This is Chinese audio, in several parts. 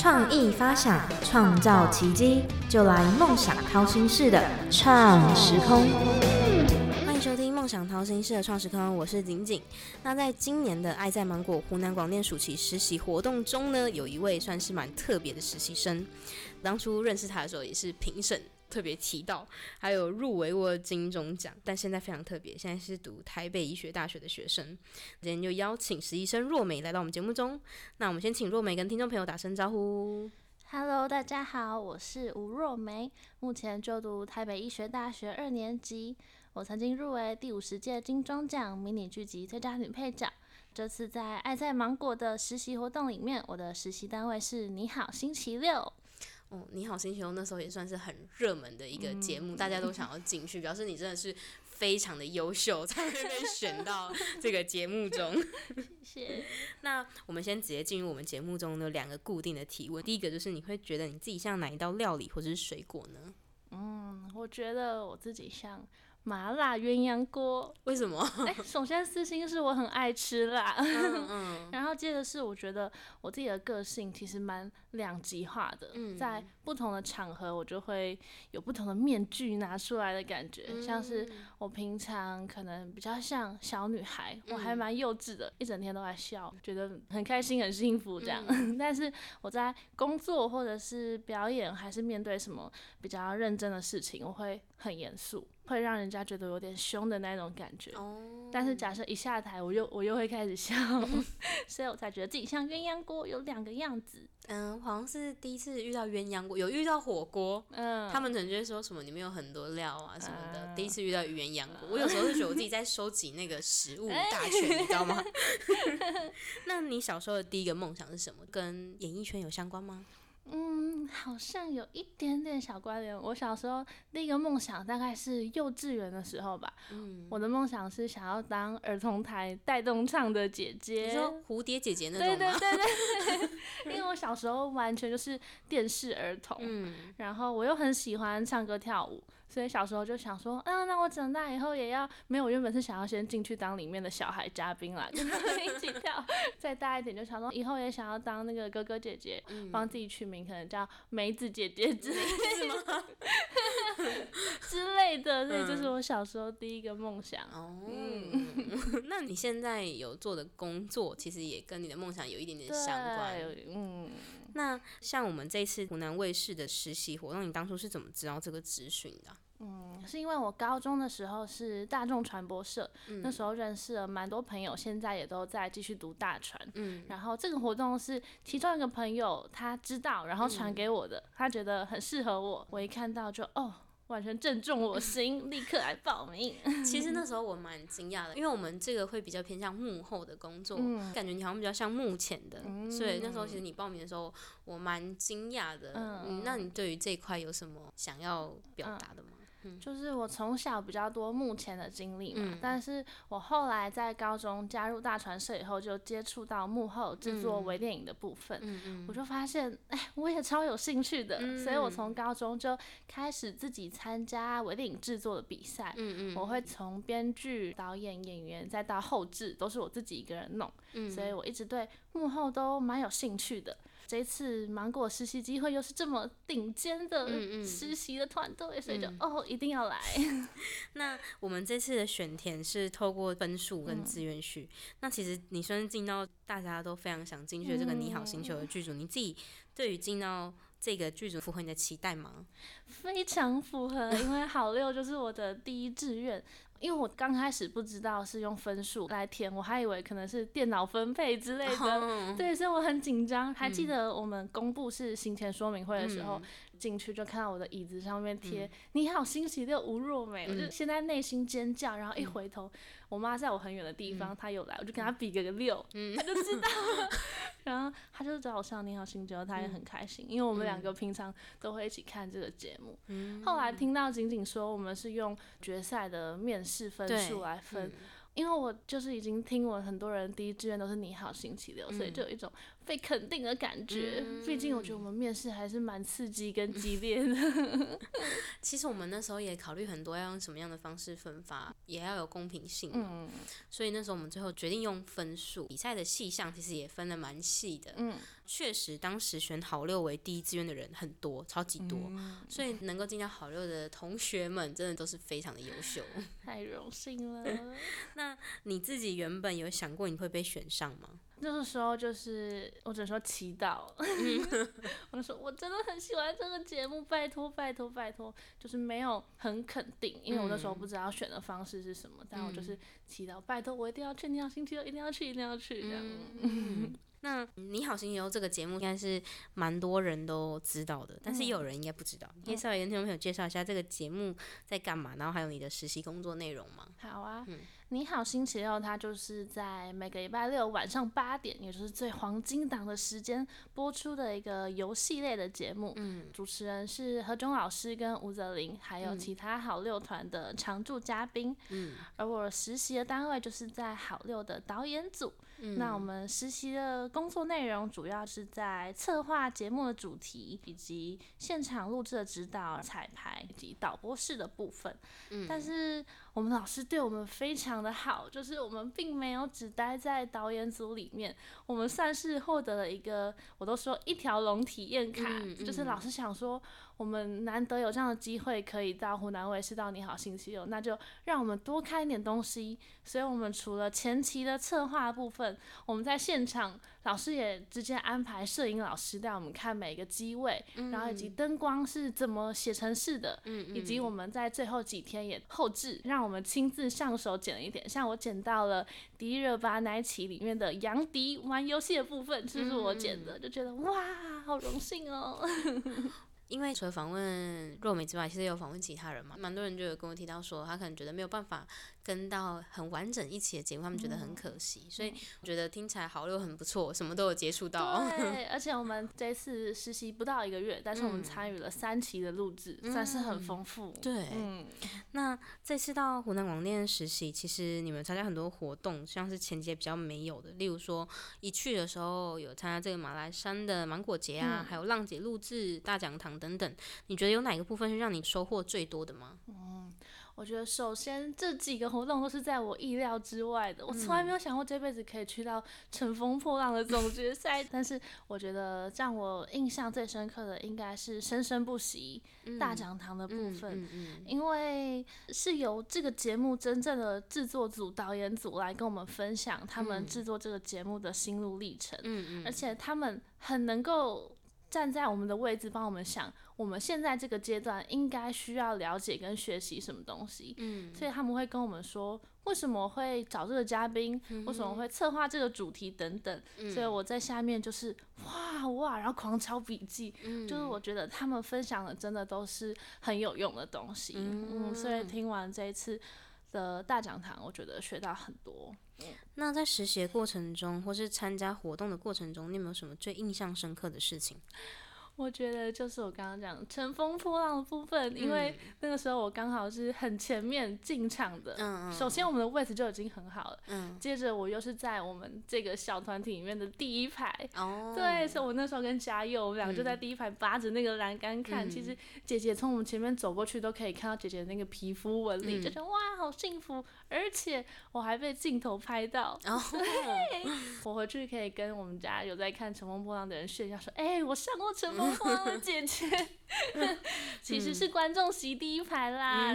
创意发想，创造奇迹，就来梦想掏心式的创时空。欢迎收听梦想掏心式的创时空，我是景景。那在今年的爱在芒果湖南广电暑期实习活动中呢，有一位算是蛮特别的实习生。当初认识他的时候，也是评审。特别提到，还有入围过金钟奖，但现在非常特别，现在是读台北医学大学的学生。今天就邀请实习生若梅来到我们节目中。那我们先请若梅跟听众朋友打声招呼。Hello，大家好，我是吴若梅，目前就读台北医学大学二年级。我曾经入围第五十届金钟奖迷你剧集最佳女配角。这次在爱在芒果的实习活动里面，我的实习单位是你好星期六。哦，你好，星球那时候也算是很热门的一个节目，大家都想要进去，表示你真的是非常的优秀，才会被选到这个节目中。谢谢。那我们先直接进入我们节目中的两个固定的提问，第一个就是你会觉得你自己像哪一道料理或者是水果呢？嗯，我觉得我自己像。麻辣鸳鸯锅，为什么？哎，首先私心是我很爱吃辣，嗯然后接着是我觉得我自己的个性其实蛮两极化的，在不同的场合我就会有不同的面具拿出来的感觉，像是我平常可能比较像小女孩，我还蛮幼稚的，一整天都在笑，觉得很开心很幸福这样，但是我在工作或者是表演还是面对什么比较认真的事情，我会很严肃。会让人家觉得有点凶的那种感觉，但是假设一下台，我又我又会开始笑，所以我才觉得自己像鸳鸯锅，有两个样子。嗯，好像是第一次遇到鸳鸯锅，有遇到火锅，嗯，他们可能就会说什么里面有很多料啊什么的。第一次遇到鸳鸯锅，我有时候就觉得我自己在收集那个食 物大全，你知道吗？那你小时候的第一个梦想是什么？跟演艺圈有相关吗？嗯，好像有一点点小关联。我小时候第一个梦想大概是幼稚园的时候吧。嗯，我的梦想是想要当儿童台带动唱的姐姐，你说蝴蝶姐姐那种对？对对对 对，因为我小时候完全就是电视儿童，嗯，然后我又很喜欢唱歌跳舞。所以小时候就想说，嗯，那我长大以后也要没有，原本是想要先进去当里面的小孩嘉宾啦，跟他们一起跳。再大一点就想说，以后也想要当那个哥哥姐姐，帮自己取名，可能叫梅子姐姐之类的，之类的。所以这是我小时候第一个梦想。哦，那你现在有做的工作，其实也跟你的梦想有一点点相关。嗯，那像我们这次湖南卫视的实习活动，你当初是怎么知道这个资讯的？嗯，是因为我高中的时候是大众传播社，那时候认识了蛮多朋友，现在也都在继续读大传。嗯，然后这个活动是其中一个朋友他知道，然后传给我的，他觉得很适合我，我一看到就哦，完全正中我心，立刻来报名。其实那时候我蛮惊讶的，因为我们这个会比较偏向幕后的工作，感觉你好像比较像幕前的，所以那时候其实你报名的时候，我蛮惊讶的。嗯，那你对于这一块有什么想要表达的吗？就是我从小比较多目前的经历嘛，但是我后来在高中加入大传社以后，就接触到幕后制作微电影的部分，我就发现，哎，我也超有兴趣的，所以我从高中就开始自己参加微电影制作的比赛，我会从编剧、导演、演员再到后制，都是我自己一个人弄，所以我一直对幕后都蛮有兴趣的。这次芒果实习机会又是这么顶尖的实习的团队，所以就哦一定要来。那我们这次的选填是透过分数跟志愿序。那其实你算是进到大家都非常想进去的这个你好星球的剧组，你自己对于进到这个剧组符合你的期待吗？非常符合，因为好六就是我的第一志愿。因为我刚开始不知道是用分数来填，我还以为可能是电脑分配之类的，对，所以我很紧张。还记得我们公布是行前说明会的时候。进去就看到我的椅子上面贴“你好，星期六吴若梅”，我就现在内心尖叫，然后一回头，我妈在我很远的地方，她有来，我就跟她比个个六，她就知道。了。然后她就找我上“你好，星期六”，她也很开心，因为我们两个平常都会一起看这个节目。后来听到仅仅说我们是用决赛的面试分数来分。因为我就是已经听闻很多人第一志愿都是你好星期六，所以就有一种被肯定的感觉。毕竟我觉得我们面试还是蛮刺激跟激烈的。其实我们那时候也考虑很多要用什么样的方式分发，也要有公平性。嗯。所以那时候我们最后决定用分数，比赛的细项其实也分的蛮细的。嗯。确实当时选好六为第一志愿的人很多，超级多，所以能够进到好六的同学们，真的都是非常的优秀。太荣幸了。那你自己原本有想过你会被选上吗？那个时候就是我只能说祈祷，我就说我真的很喜欢这个节目，拜托拜托拜托，就是没有很肯定，因为我那时候不知道选的方式是什么，但我就是祈祷，拜托我一定要去，一定要星期六一定要去，一定要去这样。那你好，星期六这个节目应该是蛮多人都知道的，但是也有人应该不知道。可以稍微跟听众朋友介绍一下这个节目在干嘛，然后还有你的实习工作内容吗？好啊。你好，星期六，它就是在每个礼拜六晚上八点，也就是最黄金档的时间播出的一个游戏类的节目。嗯，主持人是何炅老师跟吴泽林，还有其他好六团的常驻嘉宾。嗯，而我实习的单位就是在好六的导演组。嗯，那我们实习的工作内容主要是在策划节目的主题，以及现场录制的指导、彩排以及导播室的部分。嗯，但是。我们老师对我们非常的好，就是我们并没有只待在导演组里面，我们算是获得了一个，我都说一条龙体验卡，就是老师想说。我们难得有这样的机会，可以到湖南卫视到《你好星期六》，那就让我们多看一点东西。所以，我们除了前期的策划部分，我们在现场，老师也直接安排摄影老师带我们看每个机位，然后以及灯光是怎么写成式的，以及我们在最后几天也后置，让我们亲自上手剪了一点。像我剪到了《迪热巴奈奇》里面的杨迪玩游戏的部分，就是我剪的，就觉得哇，好荣幸哦。因为除了访问若美之外，其实有访问其他人嘛，蛮多人就有跟我提到说，他可能觉得没有办法跟到很完整一起的节目，他们觉得很可惜。所以我觉得听起来好六很不错，什么都有接触到。对，而且我们这次实习不到一个月，但是我们参与了三期的录制，算是很丰富。对，嗯。那这次到湖南广电实习，其实你们参加很多活动，像是前节比较没有的，例如说一去的时候有参加这个马来山的芒果节啊，还有浪姐录制大讲堂。等等，你觉得有哪个部分是让你收获最多的吗？嗯，我觉得首先这几个活动都是在我意料之外的，我从来没有想过这辈子可以去到乘风破浪的总决赛。但是我觉得让我印象最深刻的应该是生生不息大讲堂的部分，因为是由这个节目真正的制作组、导演组来跟我们分享他们制作这个节目的心路历程，嗯嗯，而且他们很能够。站在我们的位置，帮我们想，我们现在这个阶段应该需要了解跟学习什么东西。嗯，所以他们会跟我们说，为什么会找这个嘉宾，为什么会策划这个主题等等。所以我在下面就是哇哇，然后狂抄笔记，就是我觉得他们分享的真的都是很有用的东西。嗯，所以听完这一次的大讲堂，我觉得学到很多。那在实习过程中，或是参加活动的过程中，你有没有什么最印象深刻的事情？我觉得就是我刚刚讲乘风破浪的部分，因为那个时候我刚好是很前面进场的。嗯首先我们的位置就已经很好了。嗯。接着我又是在我们这个小团体里面的第一排。哦。对，所以我那时候跟嘉佑，我们两个就在第一排扒着那个栏杆看。其实姐姐从我们前面走过去都可以看到姐姐那个皮肤纹理，就觉得哇，好幸福！而且我还被镜头拍到。哦。我回去可以跟我们家有在看乘风破浪的人炫耀说：“哎，我上过乘风破浪。”的 姐姐，其实是观众席第一排啦。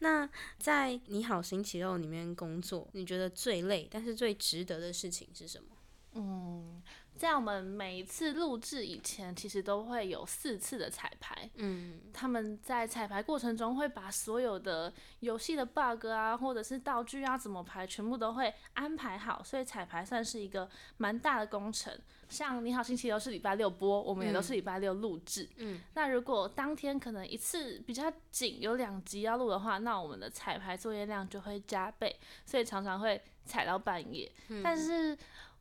那在《你好星期六》里面工作，你觉得最累但是最值得的事情是什么？嗯。在我们每一次录制以前，其实都会有四次的彩排。嗯，他们在彩排过程中会把所有的游戏的 bug 啊，或者是道具啊怎么排，全部都会安排好。所以彩排算是一个蛮大的工程。像《你好星期六》是礼拜六播，我们也都是礼拜六录制。嗯，那如果当天可能一次比较紧，有两集要录的话，那我们的彩排作业量就会加倍，所以常常会踩到半夜。但是。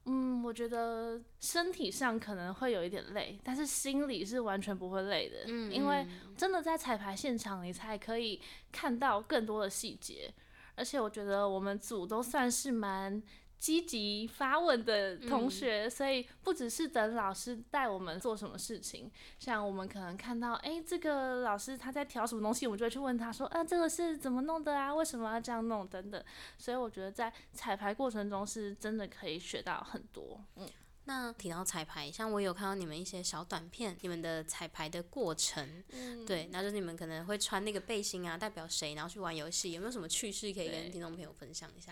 嗯，我觉得身体上可能会有一点累，但是心里是完全不会累的。嗯，因为真的在彩排现场，你才可以看到更多的细节，而且我觉得我们组都算是蛮。积极发问的同学，所以不只是等老师带我们做什么事情，像我们可能看到，哎，这个老师他在调什么东西，我们就会去问他说，啊，这个是怎么弄的啊？为什么要这样弄？等等。所以我觉得在彩排过程中是真的可以学到很多。嗯，那提到彩排，像我有看到你们一些小短片，你们的彩排的过程，嗯，对，那就是你们可能会穿那个背心啊，代表谁，然后去玩游戏，有没有什么趣事可以跟听众朋友分享一下？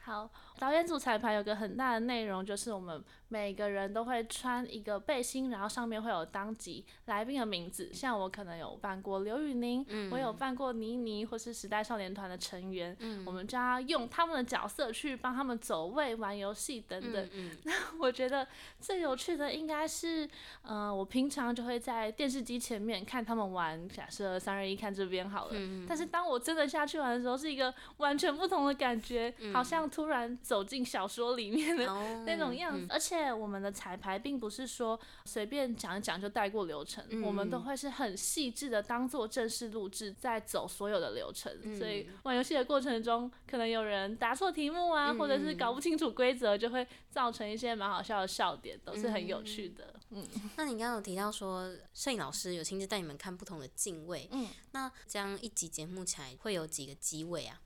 好，导演组彩排有个很大的内容，就是我们每个人都会穿一个背心，然后上面会有当集来宾的名字。像我可能有扮过刘宇宁，我有扮过倪妮，或是时代少年团的成员，嗯我们就要用他们的角色去帮他们走位、玩游戏等等。嗯 我觉得最有趣的应该是，呃，我平常就会在电视机前面看他们玩，假设三二一看这边好了。嗯但是当我真的下去玩的时候，是一个完全不同的感觉，好像突然走进小说里面的哦 那种样子。而且我们的彩排并不是说随便讲一讲就带过流程，我们都会是很细致的当做正式录制，在走所有的流程。所以玩游戏的过程中，可能有人答错题目啊，或者是搞不清楚规则，就会造成一些蛮好笑的笑点，都是很有趣的。嗯，那你刚刚有提到说，摄影老师有亲自带你们看不同的镜位，嗯，那这样一集节目起来会有几个机位啊？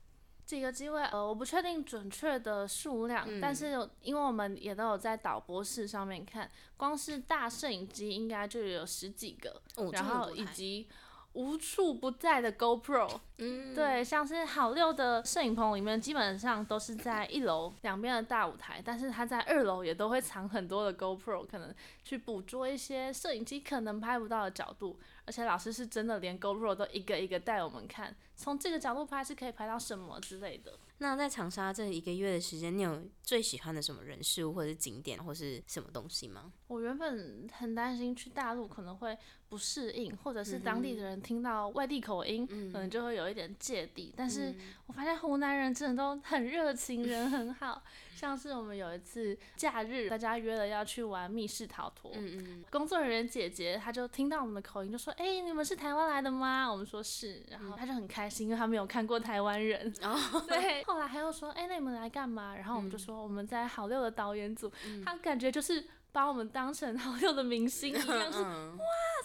几个机位，呃，我不确定准确的数量，嗯但是因为我们也都有在导播室上面看，光是大摄影机应该就有十几个，哦，然后以及无处不在的 GoPro，嗯，对，像是好六的摄影棚里面，基本上都是在一楼两边的大舞台，但是它在二楼也都会藏很多的 GoPro，可能去捕捉一些摄影机可能拍不到的角度。而且老师是真的连 GoPro 都一个一个带我们看，从这个角度拍是可以拍到什么之类的。那在长沙这一个月的时间，你有最喜欢的什么人事物，或者是景点，或是什么东西吗？我原本很担心去大陆可能会不适应，或者是当地的人听到外地口音，可能就会有一点芥蒂。但是我发现湖南人真的都很热情，人很好。像是我们有一次假日，大家约了要去玩密室逃脱，嗯嗯，工作人员姐姐她就听到我们的口音，就说：“哎、你们是台湾来的吗？”我们说是，然后她就很开心，因为她没有看过台湾人。哦，对，后来还又说：“哎、那你们来干嘛？”然后我们就说：“我们在好六的导演组。她感觉就是把我们当成好六的明星一样，是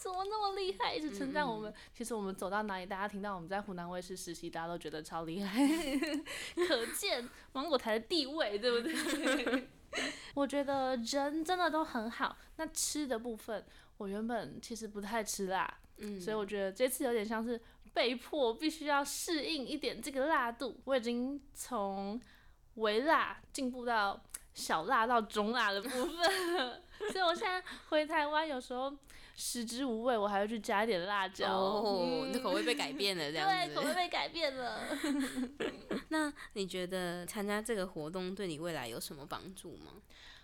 怎么那么厉害，一直称赞我们。其实我们走到哪里，大家听到我们在湖南卫视实习，大家都觉得超厉害，可见芒果台的地位，对不对？我觉得人真的都很好。那吃的部分，我原本其实不太吃辣，嗯所以我觉得这次有点像是被迫必须要适应一点这个辣度。我已经从微辣进步到小辣到中辣的部分了，所以我现在回台湾有时候食之无味，我还要去加一点辣椒。哦，你的嗯口味被改变了，这样对，口味。被改变了。那你觉得参加这个活动对你未来有什么帮助吗？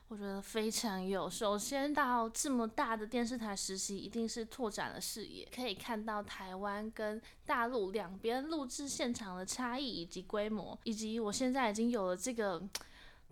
我觉得非常有。首先到这么大的电视台实习，一定是拓展了视野，可以看到台湾跟大陆两边录制现场的差异以及规模，以及我现在已经有了这个。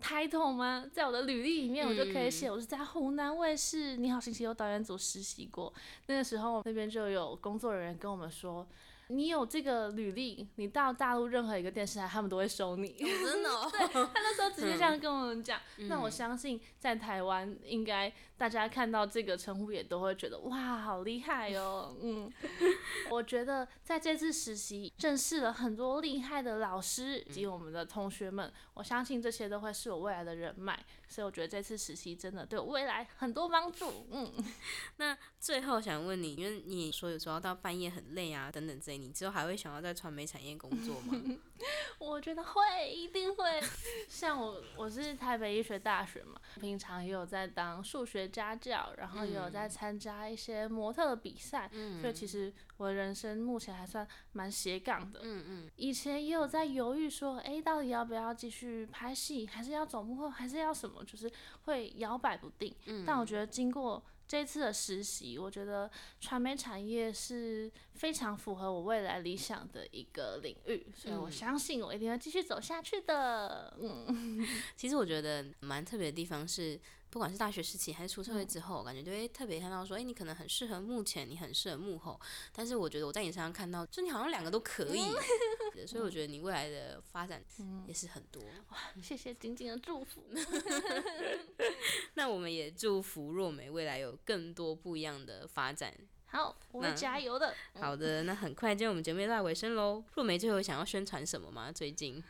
Title 吗？在我的履历里面，我就可以写我是在湖南卫视《你好星期六》导演组实习过。那个时候，那边就有工作人员跟我们说，你有这个履历，你到大陆任何一个电视台，他们都会收你。真的、哦，他那时候直接这样跟我们讲，那我相信在台湾应该大家看到这个称呼也都会觉得哇，好厉害哦，嗯，我觉得在这次实习认识了很多厉害的老师以及我们的同学们，我相信这些都会是我未来的人脉，所以我觉得这次实习真的对我未来很多帮助，嗯。那最后想问你，因为你说有时候到半夜很累啊，等等之类，你之后还会想要在传媒产业工作吗？我觉得会，一定会。像我，我是台北医学大学嘛，平常也有在当数学家教，然后也有在参加一些模特的比赛，所以其实我的人生目前还算蛮斜杠的。嗯嗯，以前也有在犹豫说，哎，到底要不要继续拍戏，还是要走幕后，还是要什么，就是会摇摆不定。但我觉得经过这次的实习，我觉得传媒产业是非常符合我未来理想的一个领域，所以我相信我一定会继续走下去的。嗯，其实我觉得蛮特别的地方是，不管是大学时期还是出社会之后，感觉就会特别看到说，哎、你可能很适合幕前，你很适合幕后。但是我觉得我在你身上看到，就你好像两个都可以，所以我觉得你未来的发展也是很多。哇谢谢晶晶的祝福。那我们也祝福若美未来有更多不一样的发展。好，我会加油的。好的，那很快，今天我们节目也到尾声喽。若梅最后想要宣传什么吗？最近？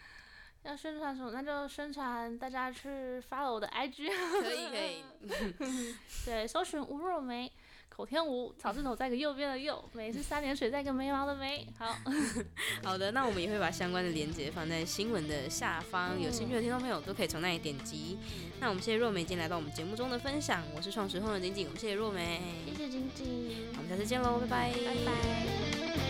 要宣传什么？那就宣传大家去 follow 我的 IG。可以可以。对，搜寻吴若梅。口天吴，草字头在个右边的右，梅是三点水在个眉毛的眉。好 好的，那我们也会把相关的链接放在新闻的下方，有兴趣的听众朋友都可以从那里点击。那我们谢谢若梅今天来到我们节目中的分享，我是创始后的景景，我们谢谢若梅，谢谢晶晶，我们下次见喽，拜拜，拜拜。